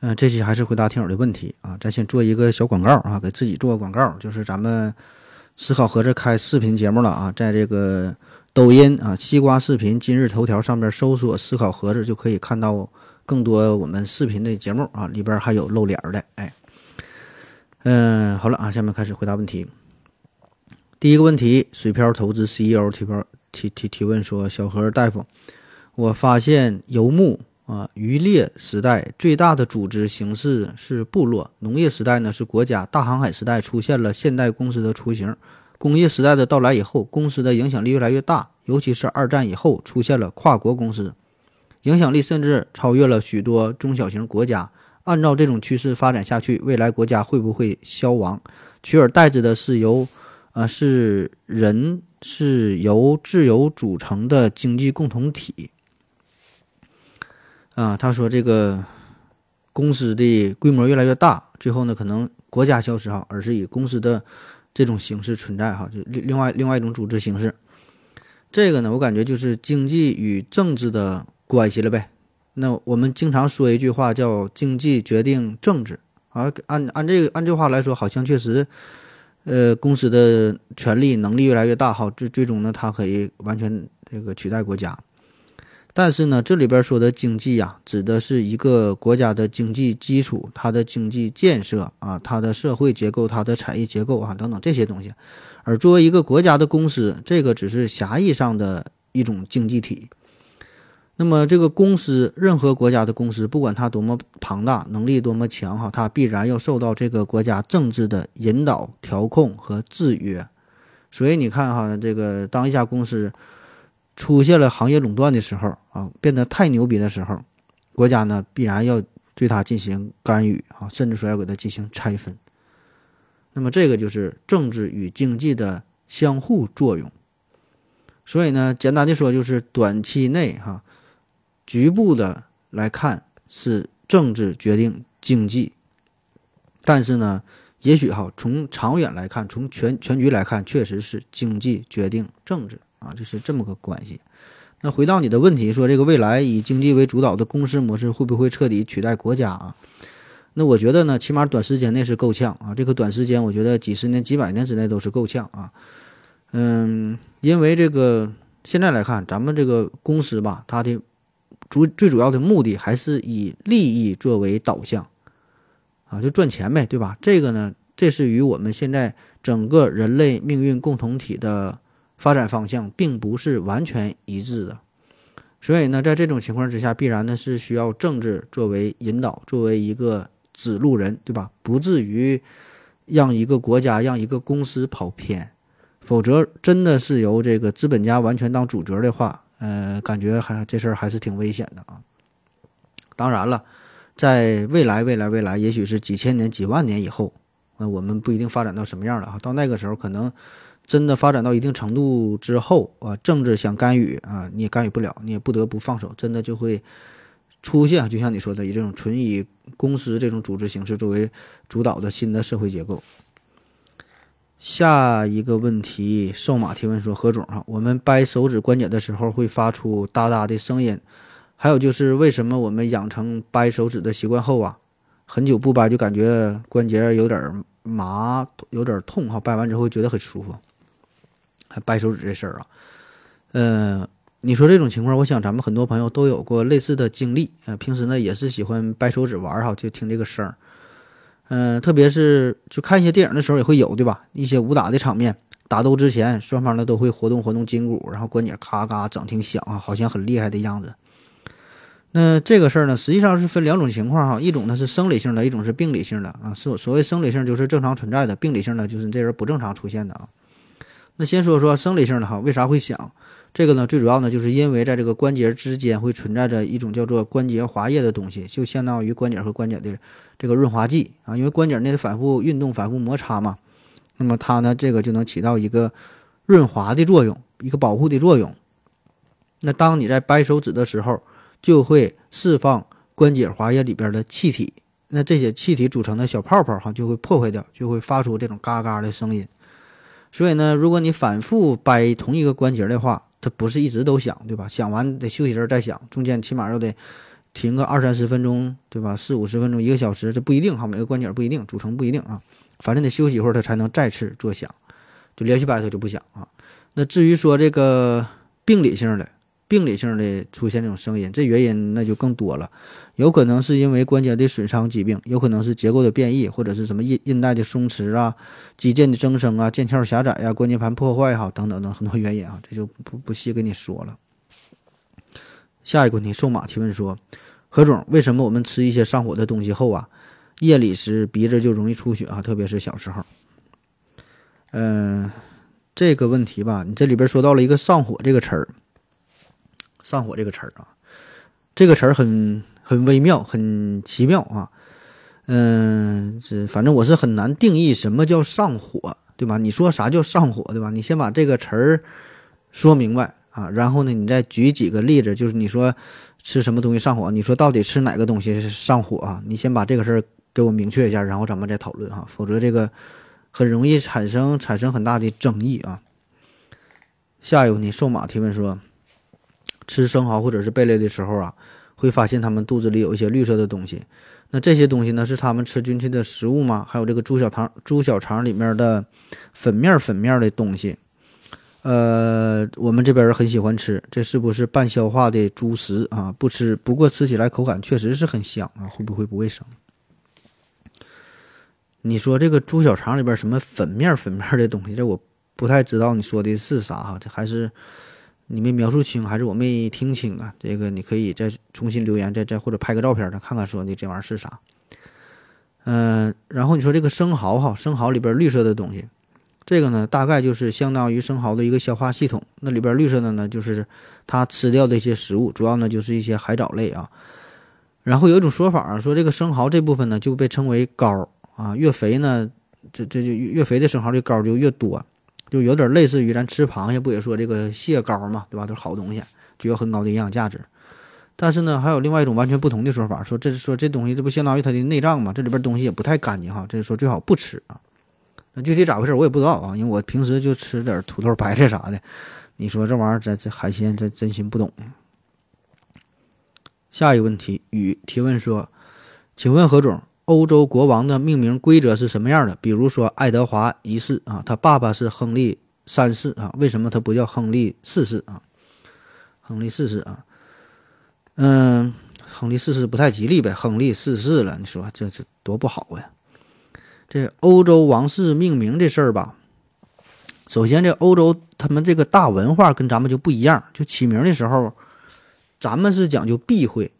嗯、这期还是回答听友的问题啊。咱先做一个小广告啊，给自己做个广告，就是咱们思考盒子开视频节目了啊，在这个抖音啊、西瓜视频、今日头条上边搜索“思考盒子”，就可以看到更多我们视频的节目啊，里边还有露脸的。哎，嗯，好了啊，下面开始回答问题。第一个问题，水漂投资 CEO 提标提提提问说：“小何大夫，我发现游牧啊渔猎时代最大的组织形式是部落，农业时代呢是国家，大航海时代出现了现代公司的雏形，工业时代的到来以后，公司的影响力越来越大，尤其是二战以后出现了跨国公司，影响力甚至超越了许多中小型国家。按照这种趋势发展下去，未来国家会不会消亡？取而代之的是由啊、是人是由自由组成的经济共同体。啊，他说这个公司的规模越来越大，最后呢，可能国家消失哈，而是以公司的这种形式存在哈，就另另外另外一种组织形式。这个呢，我感觉就是经济与政治的关系了呗。那我们经常说一句话叫“经济决定政治”，啊，按按这个按这话来说，好像确实。呃，公司的权力能力越来越大，哈，最最终呢，它可以完全这个取代国家。但是呢，这里边说的经济呀，指的是一个国家的经济基础、它的经济建设啊、它的社会结构、它的产业结构啊等等这些东西。而作为一个国家的公司，这个只是狭义上的一种经济体。那么，这个公司，任何国家的公司，不管它多么庞大，能力多么强，哈，它必然要受到这个国家政治的引导、调控和制约。所以你看，哈，这个当一家公司出现了行业垄断的时候，啊，变得太牛逼的时候，国家呢必然要对它进行干预，啊，甚至说要给它进行拆分。那么，这个就是政治与经济的相互作用。所以呢，简单的说，就是短期内，哈。局部的来看是政治决定经济，但是呢，也许哈，从长远来看，从全全局来看，确实是经济决定政治啊，这是这么个关系。那回到你的问题，说这个未来以经济为主导的公司模式会不会彻底取代国家啊？那我觉得呢，起码短时间内是够呛啊。这个短时间，我觉得几十年、几百年之内都是够呛啊。嗯，因为这个现在来看，咱们这个公司吧，它的主最主要的目的还是以利益作为导向，啊，就赚钱呗，对吧？这个呢，这是与我们现在整个人类命运共同体的发展方向并不是完全一致的。所以呢，在这种情况之下，必然呢是需要政治作为引导，作为一个指路人，对吧？不至于让一个国家、让一个公司跑偏，否则真的是由这个资本家完全当主角的话。呃，感觉还这事儿还是挺危险的啊。当然了，在未来、未来、未来，也许是几千年、几万年以后，呃，我们不一定发展到什么样了啊。到那个时候，可能真的发展到一定程度之后啊，政治想干预啊，你也干预不了，你也不得不放手，真的就会出现，就像你说的，以这种纯以公司这种组织形式作为主导的新的社会结构。下一个问题，瘦马提问说：“何总哈，我们掰手指关节的时候会发出哒哒的声音，还有就是为什么我们养成掰手指的习惯后啊，很久不掰就感觉关节有点麻，有点痛哈，掰完之后觉得很舒服。还掰手指这事儿啊，嗯、你说这种情况，我想咱们很多朋友都有过类似的经历，呃，平时呢也是喜欢掰手指玩儿哈，就听这个声儿。”嗯，特别是就看一些电影的时候也会有，对吧？一些武打的场面，打斗之前，双方呢都会活动活动筋骨，然后关节咔咔整挺响啊，好像很厉害的样子。那这个事儿呢，实际上是分两种情况哈，一种呢是生理性的，一种是病理性的啊。所所谓生理性就是正常存在的，病理性的就是这人不正常出现的啊。那先说说生理性的哈，为啥会响？这个呢，最主要呢，就是因为在这个关节之间会存在着一种叫做关节滑液的东西，就相当于关节和关节的这个润滑剂啊。因为关节内的反复运动、反复摩擦嘛，那么它呢，这个就能起到一个润滑的作用，一个保护的作用。那当你在掰手指的时候，就会释放关节滑液里边的气体，那这些气体组成的小泡泡哈，就会破坏掉，就会发出这种嘎嘎的声音。所以呢，如果你反复掰同一个关节的话，它不是一直都响，对吧？响完得休息阵再响，中间起码要得停个二三十分钟，对吧？四五十分钟，一个小时，这不一定哈，每个关节不一定，组成不一定啊。反正得休息一会儿，它才能再次作响，就连续掰它就不响啊。那至于说这个病理性的。病理性的出现这种声音，这原因那就更多了，有可能是因为关节的损伤疾病，有可能是结构的变异，或者是什么韧韧带的松弛啊、肌腱的增生啊、腱鞘狭窄呀、关节盘破坏哈等等等很多原因啊，这就不不细跟你说了。下一个问题，瘦马提问说：何总，为什么我们吃一些上火的东西后啊，夜里时鼻子就容易出血啊？特别是小时候。嗯，这个问题吧，你这里边说到了一个上火这个词儿。上火这个词儿啊，这个词儿很很微妙，很奇妙啊。嗯，这反正我是很难定义什么叫上火，对吧？你说啥叫上火，对吧？你先把这个词儿说明白啊，然后呢，你再举几个例子，就是你说吃什么东西上火，你说到底吃哪个东西是上火啊？你先把这个事儿给我明确一下，然后咱们再讨论哈，否则这个很容易产生产生很大的争议啊。下一个呢，瘦马提问说。吃生蚝或者是贝类的时候啊，会发现它们肚子里有一些绿色的东西。那这些东西呢，是它们吃进去的食物吗？还有这个猪小肠、猪小肠里面的粉面、粉面的东西，呃，我们这边人很喜欢吃，这是不是半消化的猪食啊？不吃，不过吃起来口感确实是很香啊，会不会不卫生？你说这个猪小肠里边什么粉面、粉面的东西，这我不太知道你说的是啥哈，这还是。你没描述清，还是我没听清啊？这个你可以再重新留言，再再或者拍个照片，咱看看说你这玩意儿是啥。嗯，然后你说这个生蚝哈，生蚝里边绿色的东西，这个呢大概就是相当于生蚝的一个消化系统。那里边绿色的呢，就是它吃掉的一些食物，主要呢就是一些海藻类啊。然后有一种说法啊，说这个生蚝这部分呢就被称为膏啊，越肥呢，这这就越肥的生蚝这膏就越多。就有点类似于咱吃螃蟹不也说这个蟹膏嘛，对吧？都是好东西，具有很高的营养价值。但是呢，还有另外一种完全不同的说法，说这说这东西这不相当于它的内脏嘛？这里边东西也不太干净哈，这是说最好不吃啊。那具体咋回事我也不知道啊，因为我平时就吃点土豆、白菜啥的。你说这玩意儿这这海鲜这真心不懂。下一个问题，雨提问说，请问何总？欧洲国王的命名规则是什么样的？比如说爱德华一世啊，他爸爸是亨利三世啊，为什么他不叫亨利四世啊？亨利四世啊，嗯，亨利四世不太吉利呗，亨利四世了，你说这这多不好呀？这欧洲王室命名这事儿吧，首先这欧洲他们这个大文化跟咱们就不一样，就起名的时候，咱们是讲究避讳。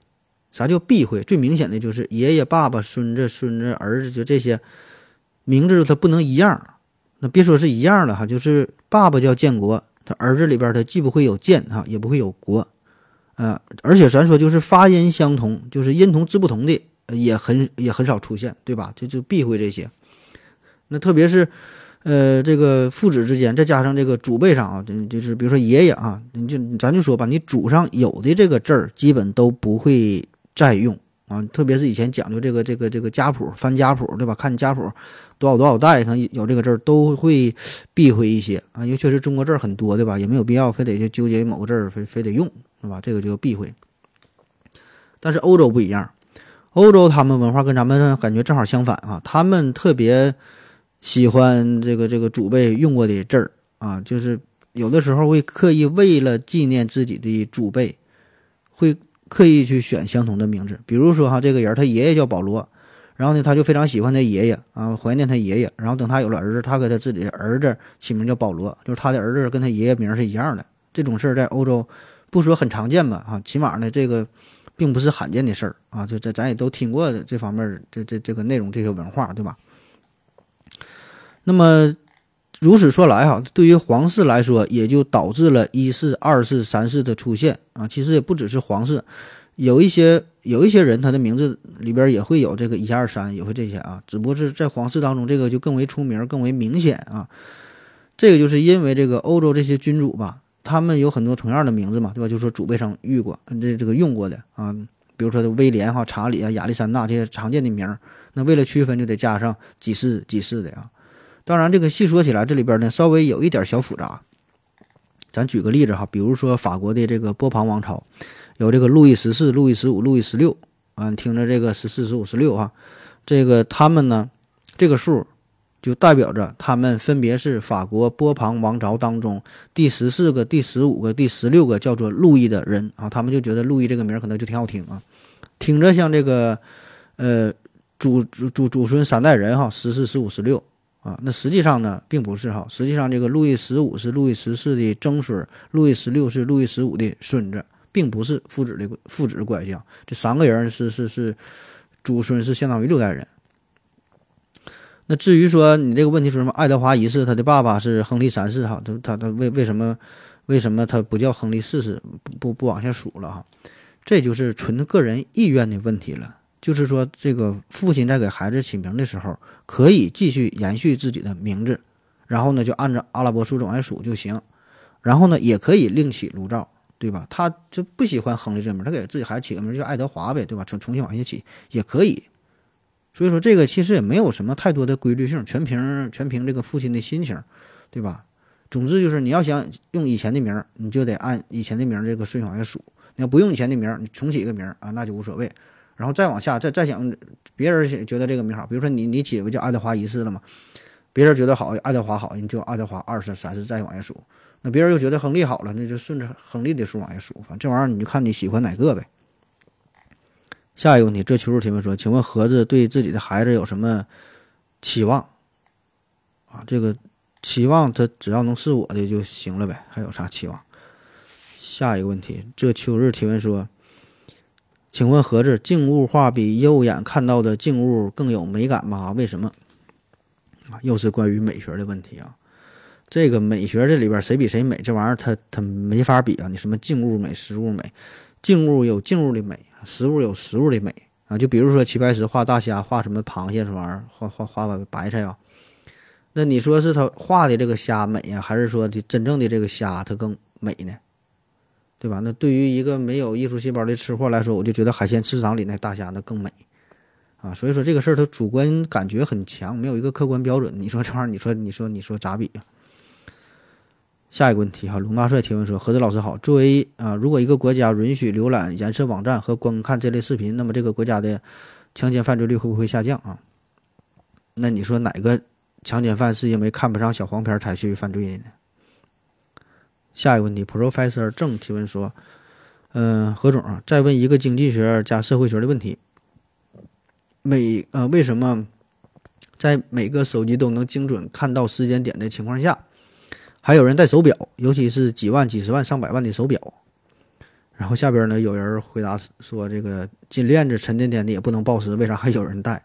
啥叫避讳？最明显的就是爷爷、爸爸、孙子、孙子、儿子，就这些名字，它不能一样。那别说是一样了哈，就是爸爸叫建国，他儿子里边他既不会有建哈，也不会有国，呃，而且咱说就是发音相同，就是音同字不同的也很也很少出现，对吧？就就避讳这些。那特别是呃这个父子之间，再加上这个祖辈上啊，就是比如说爷爷啊，你就咱就说吧，你祖上有的这个字儿，基本都不会。再用啊，特别是以前讲究这个这个这个家谱翻家谱，对吧？看家谱多少多少代，可能有这个字儿都会避讳一些啊，因为确实中国字儿很多，对吧？也没有必要非得就纠结某个字儿，非非得用，是吧？这个就避讳。但是欧洲不一样，欧洲他们文化跟咱们感觉正好相反啊，他们特别喜欢这个这个祖辈用过的字儿啊，就是有的时候会刻意为了纪念自己的祖辈，会。刻意去选相同的名字，比如说哈，这个人他爷爷叫保罗，然后呢，他就非常喜欢他爷爷啊，怀念他爷爷，然后等他有了儿子，他给他自己的儿子起名叫保罗，就是他的儿子跟他爷爷名是一样的。这种事儿在欧洲不说很常见吧，哈，起码呢，这个并不是罕见的事儿啊，这这咱也都听过的这方面这这这个内容这些文化，对吧？那么。如此说来，哈，对于皇室来说，也就导致了一世、二世、三世的出现啊。其实也不只是皇室，有一些有一些人，他的名字里边也会有这个一二三，也会这些啊，只不过是在皇室当中，这个就更为出名，更为明显啊。这个就是因为这个欧洲这些君主吧，他们有很多同样的名字嘛，对吧？就说祖辈上遇过，这这个用过的啊，比如说威廉哈、查理啊、亚历山大这些常见的名，那为了区分，就得加上几世几世的啊。当然，这个细说起来，这里边呢稍微有一点小复杂。咱举个例子哈，比如说法国的这个波旁王朝，有这个路易十四、路易十五、路易十六啊，你听着这个十四、十五、十六哈，这个他们呢，这个数就代表着他们分别是法国波旁王朝当中第十四个、第十五个、第十六个叫做路易的人啊，他们就觉得路易这个名儿可能就挺好听啊，听着像这个呃祖祖祖祖孙三代人哈，十四、十五、十六。啊，那实际上呢，并不是哈。实际上，这个路易十五是路易十四的曾孙，路易十六是路易十五的孙子，并不是父子的父子关系啊。这三个人是是是祖孙，是相当于六代人。那至于说你这个问题说什么，爱德华一世他的爸爸是亨利三世哈，他他他为为什么为什么他不叫亨利四世？不不不往下数了哈，这就是纯个人意愿的问题了。就是说，这个父亲在给孩子起名的时候，可以继续延续自己的名字，然后呢，就按照阿拉伯数种来数就行。然后呢，也可以另起炉灶，对吧？他就不喜欢亨利这名，他给自己孩子起个名叫爱德华呗，对吧？重重新往下起也可以。所以说，这个其实也没有什么太多的规律性，全凭全凭这个父亲的心情，对吧？总之就是你要想用以前的名，你就得按以前的名这个顺序往下数。你要不用以前的名，你重起一个名啊，那就无所谓。然后再往下，再再想别人觉得这个名好，比如说你你起个叫爱德华一世了嘛，别人觉得好，爱德华好，你就爱德华二世、三世再往下数。那别人又觉得亨利好了，那就顺着亨利的数往下数。反正这玩意儿你就看你喜欢哪个呗。下一个问题，这求助提问说，请问盒子对自己的孩子有什么期望？啊，这个期望他只要能是我的就行了呗，还有啥期望？下一个问题，这秋日提问说。请问盒子，静物画比肉眼看到的静物更有美感吗？为什么？啊，又是关于美学的问题啊。这个美学这里边谁比谁美？这玩意儿它它没法比啊。你什么静物美、实物美？静物有静物的美，实物有实物的美啊。就比如说齐白石画大虾，画什么螃蟹什么玩意儿，画画画白菜啊。那你说是他画的这个虾美呀，还是说的真正的这个虾它更美呢？对吧？那对于一个没有艺术细胞的吃货来说，我就觉得海鲜市场里那大虾那更美，啊，所以说这个事儿它主观感觉很强，没有一个客观标准。你说这玩意儿，你说你说你说咋比呀？下一个问题哈，龙大帅提问说：何子老师好，作为啊，如果一个国家允许浏览颜色网站和观看这类视频，那么这个国家的强奸犯罪率会不会下降啊？那你说哪个强奸犯是因为看不上小黄片才去犯罪的呢？下一个问题，Professor 郑提问说：“嗯，何总啊，再问一个经济学加社会学的问题。每呃，为什么在每个手机都能精准看到时间点的情况下，还有人戴手表，尤其是几万、几十万、上百万的手表？然后下边呢，有人回答说：这个金链子沉甸甸的也不能报时，为啥还有人戴？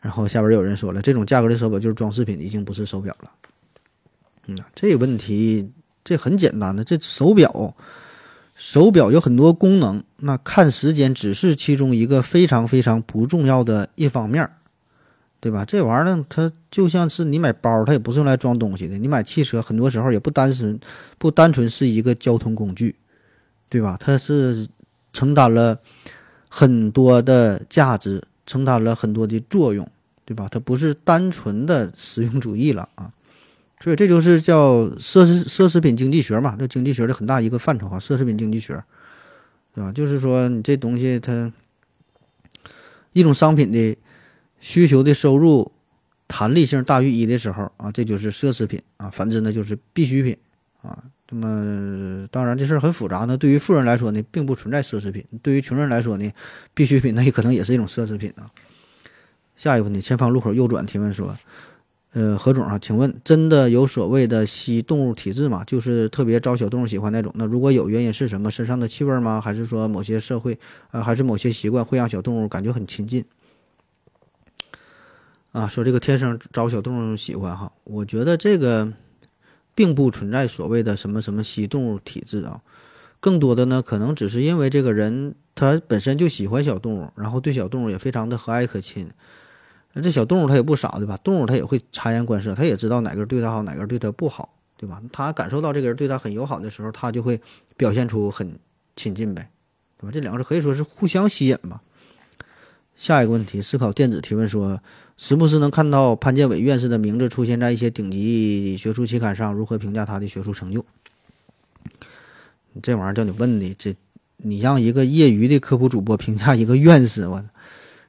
然后下边有人说了，这种价格的手表就是装饰品，已经不是手表了。嗯，这个问题。”这很简单的，这手表，手表有很多功能，那看时间只是其中一个非常非常不重要的一方面，对吧？这玩意儿呢，它就像是你买包，它也不是用来装东西的；你买汽车，很多时候也不单纯不单纯是一个交通工具，对吧？它是承担了很多的价值，承担了很多的作用，对吧？它不是单纯的实用主义了啊。所以这就是叫奢侈奢侈品经济学嘛，这经济学的很大一个范畴啊，奢侈品经济学，对吧？就是说你这东西它一种商品的需求的收入弹力性大于一的时候啊，这就是奢侈品啊，反之呢就是必需品啊。那么当然这事儿很复杂呢，对于富人来说呢，并不存在奢侈品；对于穷人来说呢，必需品那也可能也是一种奢侈品啊。下一个问题，前方路口右转提问说。呃，何总啊，请问真的有所谓的吸动物体质吗？就是特别招小动物喜欢那种。那如果有，原因是什么？身上的气味吗？还是说某些社会，呃，还是某些习惯会让小动物感觉很亲近？啊，说这个天生招小动物喜欢哈，我觉得这个并不存在所谓的什么什么吸动物体质啊，更多的呢，可能只是因为这个人。他本身就喜欢小动物，然后对小动物也非常的和蔼可亲。那这小动物它也不傻对吧？动物它也会察言观色，它也知道哪个对它好，哪个对它不好，对吧？它感受到这个人对它很友好的时候，它就会表现出很亲近呗，对吧？这两个是可以说是互相吸引吧。下一个问题，思考电子提问说，时不时能看到潘建伟院士的名字出现在一些顶级学术期刊上，如何评价他的学术成就？这玩意儿叫你问的，这你让一个业余的科普主播评价一个院士，我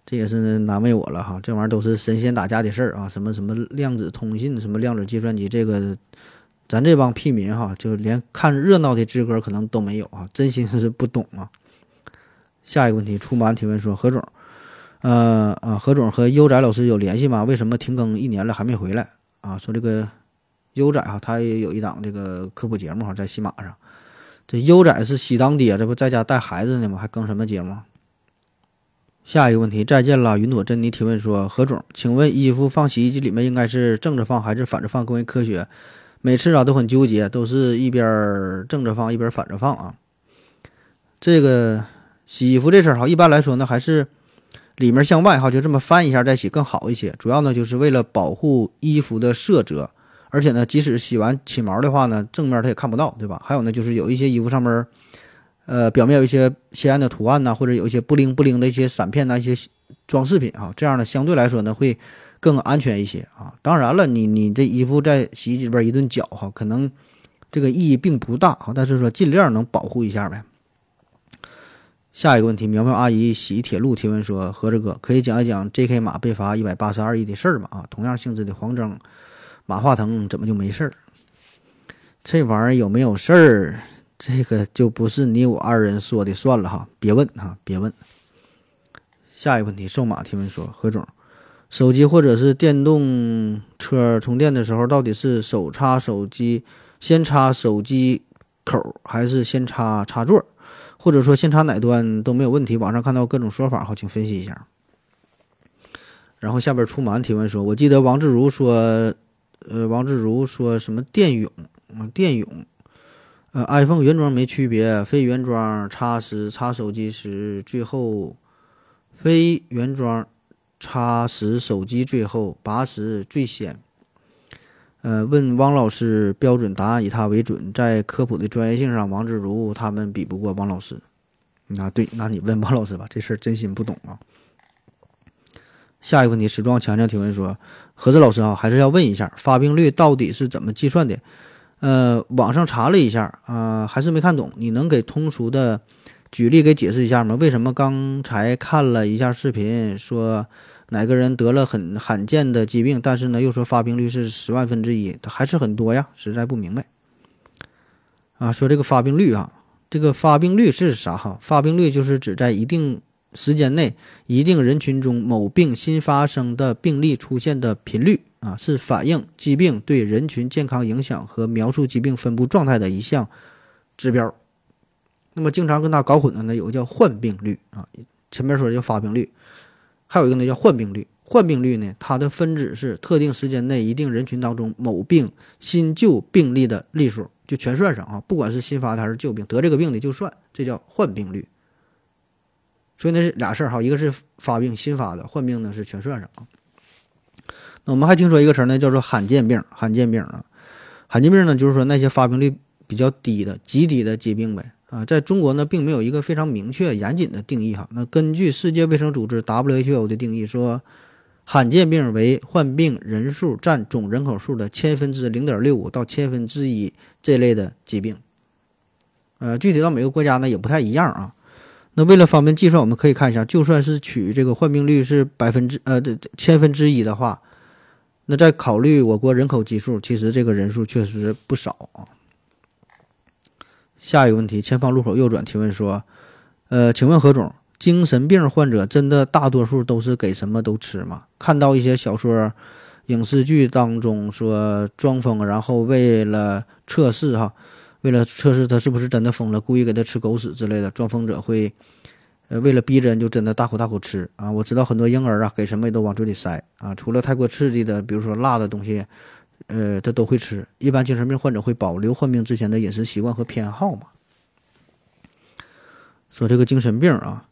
这也是难为我了哈。这玩意儿都是神仙打架的事儿啊，什么什么量子通信，什么量子计算机，这个咱这帮屁民哈，就连看热闹的资格可能都没有啊，真心是不懂啊。下一个问题，出版提问说，何总，呃啊，何总和优仔老师有联系吗？为什么停更一年了还没回来啊？说这个优仔哈，他也有一档这个科普节目哈，在喜马上。这优仔是喜当爹，这不在家带孩子呢吗？还更什么节目？下一个问题，再见了，云朵珍妮提问说：何总，请问衣服放洗衣机里面应该是正着放还是反着放更为科学？每次啊都很纠结，都是一边正着放一边反着放啊。这个洗衣服这事儿哈，一般来说呢还是里面向外哈，就这么翻一下再洗更好一些。主要呢就是为了保护衣服的色泽。而且呢，即使洗完起毛的话呢，正面它也看不到，对吧？还有呢，就是有一些衣服上面，呃，表面有一些鲜艳的图案呐，或者有一些不灵不灵的一些闪片呐，一些装饰品啊，这样呢，相对来说呢，会更安全一些啊。当然了，你你这衣服在洗衣机里边一顿搅哈，可能这个意义并不大啊，但是说尽量能保护一下呗。下一个问题，苗苗阿姨洗铁路提问说：何志哥可以讲一讲 J.K. 马被罚一百八十二亿的事儿吗？啊，同样性质的黄峥。马化腾怎么就没事儿？这玩意儿有没有事儿？这个就不是你我二人说的算了哈，别问哈，别问。下一个问题，瘦马提问说：何总，手机或者是电动车充电的时候，到底是手插手机，先插手机口，还是先插插座？或者说先插哪端都没有问题？网上看到各种说法，好，请分析一下。然后下边出马提问说：我记得王自如说。呃，王自如说什么电泳啊？电泳，呃，iPhone 原装没区别，非原装插时插手机时最后，非原装插时手机最后，拔时最先。呃，问汪老师标准答案，以他为准。在科普的专业性上，王自如他们比不过汪老师。啊，对，那你问汪老师吧，这事儿真心不懂啊。下一个问题，史壮强强提问说：“何子老师啊，还是要问一下，发病率到底是怎么计算的？呃，网上查了一下啊，还是没看懂。你能给通俗的举例给解释一下吗？为什么刚才看了一下视频，说哪个人得了很罕见的疾病，但是呢又说发病率是十万分之一，还是很多呀？实在不明白。啊，说这个发病率啊，这个发病率是啥哈？发病率就是指在一定。”时间内，一定人群中某病新发生的病例出现的频率啊，是反映疾病对人群健康影响和描述疾病分布状态的一项指标。那么，经常跟它搞混的呢，有个叫患病率啊，前面说的叫发病率，还有一个呢叫患病率。患病率呢，它的分子是特定时间内一定人群当中某病新旧病例的例数，就全算上啊，不管是新发的还是旧病，得这个病的就算，这叫患病率。所以那是俩事儿哈，一个是发病新发的，患病呢是全算上啊。那我们还听说一个词儿呢，叫做罕见病。罕见病啊，罕见病呢就是说那些发病率比较低的、极低的疾病呗啊。在中国呢，并没有一个非常明确、严谨的定义哈。那根据世界卫生组织 WHO 的定义说，罕见病为患病人数占总人口数的千分之零点六五到千分之一这类的疾病。呃，具体到每个国家呢也不太一样啊。那为了方便计算，我们可以看一下，就算是取这个患病率是百分之呃这千分之一的话，那再考虑我国人口基数，其实这个人数确实不少啊。下一个问题，前方路口右转提问说，呃，请问何总，精神病患者真的大多数都是给什么都吃吗？看到一些小说、影视剧当中说装疯，然后为了测试哈。为了测试他是不是真的疯了，故意给他吃狗屎之类的，装疯者会，呃，为了逼真就真的大口大口吃啊！我知道很多婴儿啊，给什么也都往嘴里塞啊，除了太过刺激的，比如说辣的东西，呃，他都会吃。一般精神病患者会保留患病之前的饮食习惯和偏好嘛？说这个精神病啊，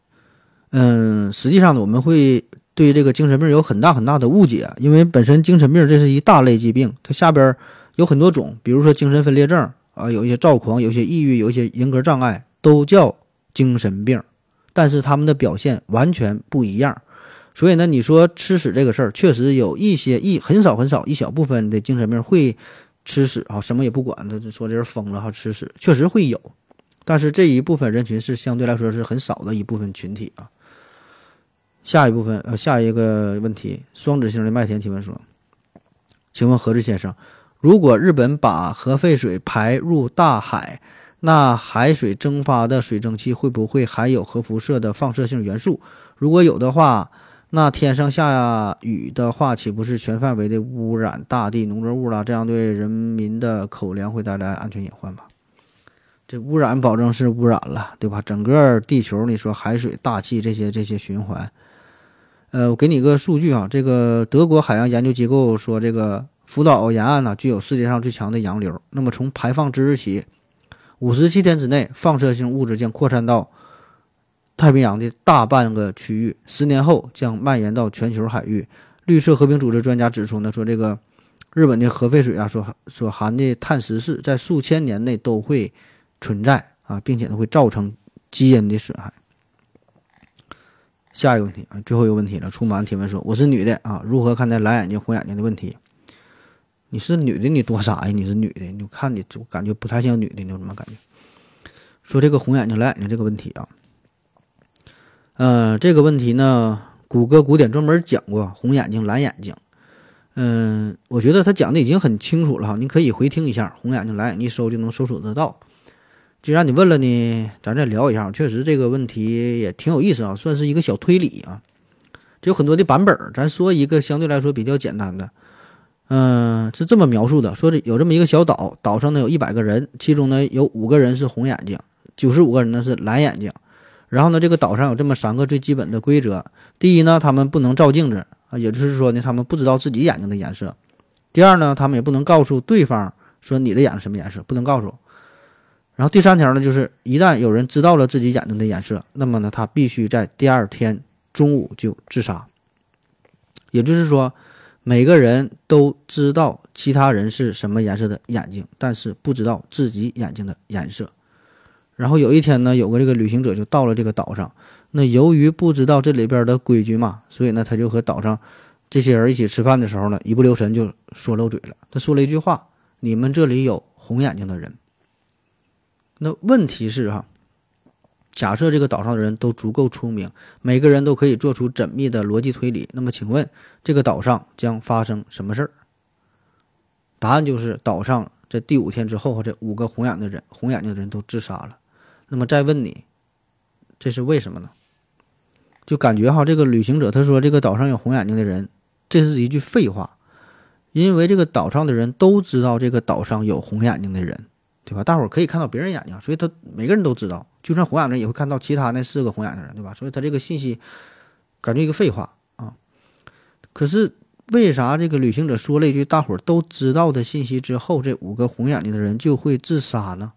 嗯，实际上呢，我们会对这个精神病有很大很大的误解，因为本身精神病这是一大类疾病，它下边有很多种，比如说精神分裂症啊，有一些躁狂，有些抑郁，有一些人格障碍，都叫精神病，但是他们的表现完全不一样。所以呢，你说吃屎这个事儿，确实有一些一很少很少一小部分的精神病会吃屎啊，什么也不管，他就说这人疯了哈，吃屎确实会有，但是这一部分人群是相对来说是很少的一部分群体啊。下一部分，呃，下一个问题，双子星的麦田提问说：“请问何志先生，如果日本把核废水排入大海，那海水蒸发的水蒸气会不会含有核辐射的放射性元素？如果有的话，那天上下雨的话，岂不是全范围的污染大地农作物了？这样对人民的口粮会带来安全隐患吧？这污染保证是污染了，对吧？整个地球，你说海水、大气这些这些循环。”呃，我给你个数据啊，这个德国海洋研究机构说，这个福岛沿岸呢具有世界上最强的洋流。那么从排放之日起，五十七天之内，放射性物质将扩散到太平洋的大半个区域，十年后将蔓延到全球海域。绿色和平组织专家指出呢，说这个日本的核废水啊，所所含的碳十四在数千年内都会存在啊，并且呢会造成基因的损害。下一个问题啊，最后一个问题了。出满提问说：“我是女的啊，如何看待蓝眼睛、红眼睛的问题？”你是女的，你多傻呀？你是女的，你看你就感觉不太像女的，你有什么感觉？说这个红眼睛、蓝眼睛这个问题啊，呃，这个问题呢，谷歌古典专门讲过红眼睛、蓝眼睛。嗯，我觉得他讲的已经很清楚了哈，你可以回听一下，红眼睛、蓝眼睛，一搜就能搜索得到。既然你问了呢，咱再聊一下。确实这个问题也挺有意思啊，算是一个小推理啊。这有很多的版本，咱说一个相对来说比较简单的。嗯，是这么描述的：说这有这么一个小岛，岛上呢有一百个人，其中呢有五个人是红眼睛，九十五个人呢是蓝眼睛。然后呢，这个岛上有这么三个最基本的规则：第一呢，他们不能照镜子啊，也就是说呢，他们不知道自己眼睛的颜色；第二呢，他们也不能告诉对方说你的眼睛什么颜色，不能告诉。然后第三条呢，就是一旦有人知道了自己眼睛的颜色，那么呢，他必须在第二天中午就自杀。也就是说，每个人都知道其他人是什么颜色的眼睛，但是不知道自己眼睛的颜色。然后有一天呢，有个这个旅行者就到了这个岛上，那由于不知道这里边的规矩嘛，所以呢，他就和岛上这些人一起吃饭的时候呢，一不留神就说漏嘴了。他说了一句话：“你们这里有红眼睛的人。”那问题是哈，假设这个岛上的人都足够聪明，每个人都可以做出缜密的逻辑推理，那么请问这个岛上将发生什么事儿？答案就是岛上在第五天之后，这五个红眼的人、红眼睛的人都自杀了。那么再问你，这是为什么呢？就感觉哈，这个旅行者他说这个岛上有红眼睛的人，这是一句废话，因为这个岛上的人都知道这个岛上有红眼睛的人。对吧？大伙可以看到别人眼睛，所以他每个人都知道，就算红眼睛也会看到其他那四个红眼睛人，对吧？所以他这个信息感觉一个废话啊。可是为啥这个旅行者说了一句大伙都知道的信息之后，这五个红眼睛的人就会自杀呢？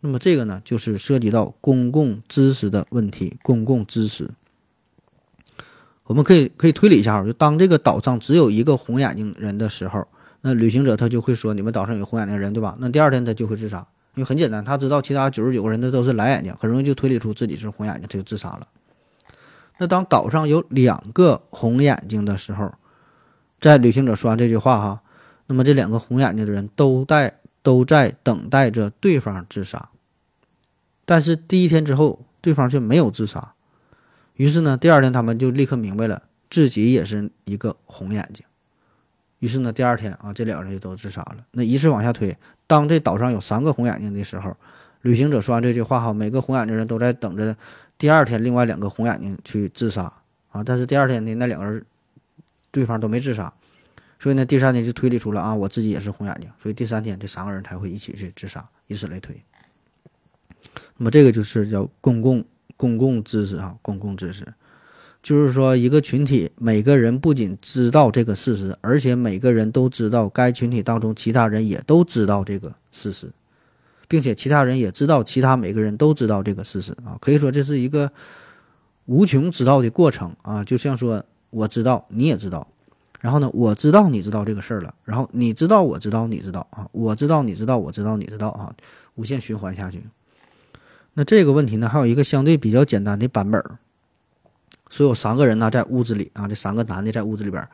那么这个呢，就是涉及到公共知识的问题。公共知识，我们可以可以推理一下，就当这个岛上只有一个红眼睛人的时候。那旅行者他就会说你们岛上有红眼睛人，对吧？那第二天他就会自杀，因为很简单，他知道其他九十九个人的都是蓝眼睛，很容易就推理出自己是红眼睛，他就自杀了。那当岛上有两个红眼睛的时候，在旅行者说完这句话哈，那么这两个红眼睛的人都在都在等待着对方自杀，但是第一天之后，对方却没有自杀，于是呢，第二天他们就立刻明白了自己也是一个红眼睛。于是呢，第二天啊，这两个人就都自杀了。那依次往下推，当这岛上有三个红眼睛的时候，旅行者说完这句话哈，每个红眼睛人都在等着第二天另外两个红眼睛去自杀啊。但是第二天呢，那两个人对方都没自杀，所以呢，第三天就推理出了啊，我自己也是红眼睛，所以第三天这三个人才会一起去自杀，以此类推。那么这个就是叫公共公共知识啊，公共知识。就是说，一个群体，每个人不仅知道这个事实，而且每个人都知道该群体当中其他人也都知道这个事实，并且其他人也知道其他每个人都知道这个事实啊。可以说，这是一个无穷知道的过程啊，就像说我知道你也知道，然后呢，我知道你知道这个事儿了，然后你知道我知道你知道啊，我知道你知道我知道你知道啊，无限循环下去。那这个问题呢，还有一个相对比较简单的版本儿。所有三个人呢在屋子里啊，这三个男的在屋子里边，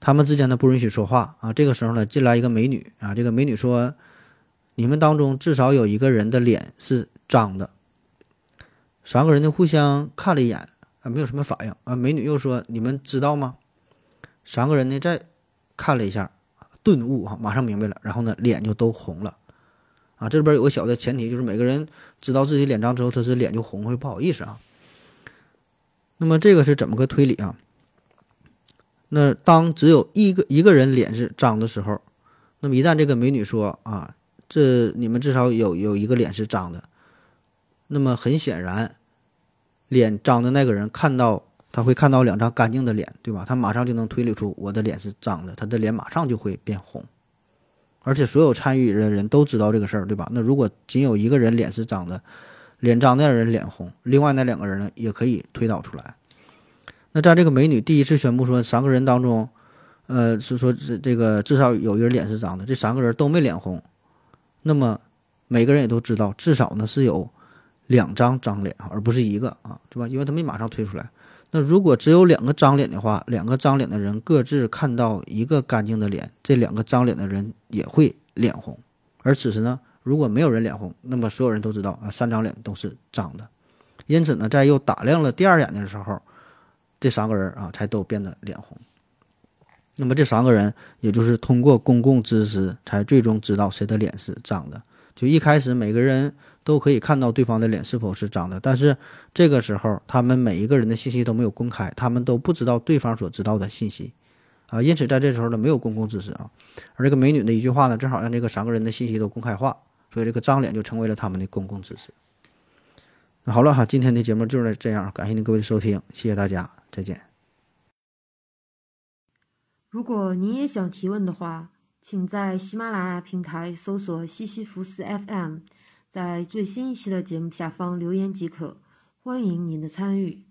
他们之间呢不允许说话啊。这个时候呢，进来一个美女啊，这个美女说：“你们当中至少有一个人的脸是脏的。”三个人呢互相看了一眼啊，没有什么反应啊。美女又说：“你们知道吗？”三个人呢再看了一下，顿悟哈，马上明白了，然后呢脸就都红了。啊，这里边有个小的前提，就是每个人知道自己脸脏之后，他是脸就红，会不好意思啊。那么这个是怎么个推理啊？那当只有一个一个人脸是脏的时候，那么一旦这个美女说啊，这你们至少有有一个脸是脏的，那么很显然，脸脏的那个人看到他会看到两张干净的脸，对吧？他马上就能推理出我的脸是脏的，他的脸马上就会变红。而且所有参与的人都知道这个事儿，对吧？那如果仅有一个人脸是脏的，脸脏的人脸红，另外那两个人呢也可以推导出来。那在这个美女第一次宣布说三个人当中，呃，是说这这个至少有一人脸是脏的，这三个人都没脸红，那么每个人也都知道，至少呢是有两张脏脸而不是一个啊，对吧？因为他没马上推出来。那如果只有两个脏脸的话，两个脏脸的人各自看到一个干净的脸，这两个脏脸的人也会脸红。而此时呢，如果没有人脸红，那么所有人都知道啊，三张脸都是脏的。因此呢，在又打量了第二眼的时候，这三个人啊才都变得脸红。那么这三个人也就是通过公共知识才最终知道谁的脸是脏的。就一开始每个人。都可以看到对方的脸是否是脏的，但是这个时候他们每一个人的信息都没有公开，他们都不知道对方所知道的信息，啊，因此在这时候呢没有公共知识啊，而这个美女的一句话呢，正好让这个三个人的信息都公开化，所以这个脏脸就成为了他们的公共知识。那好了哈，今天的节目就是这样，感谢您各位的收听，谢谢大家，再见。如果您也想提问的话，请在喜马拉雅平台搜索西西弗斯 FM。在最新一期的节目下方留言即可，欢迎您的参与。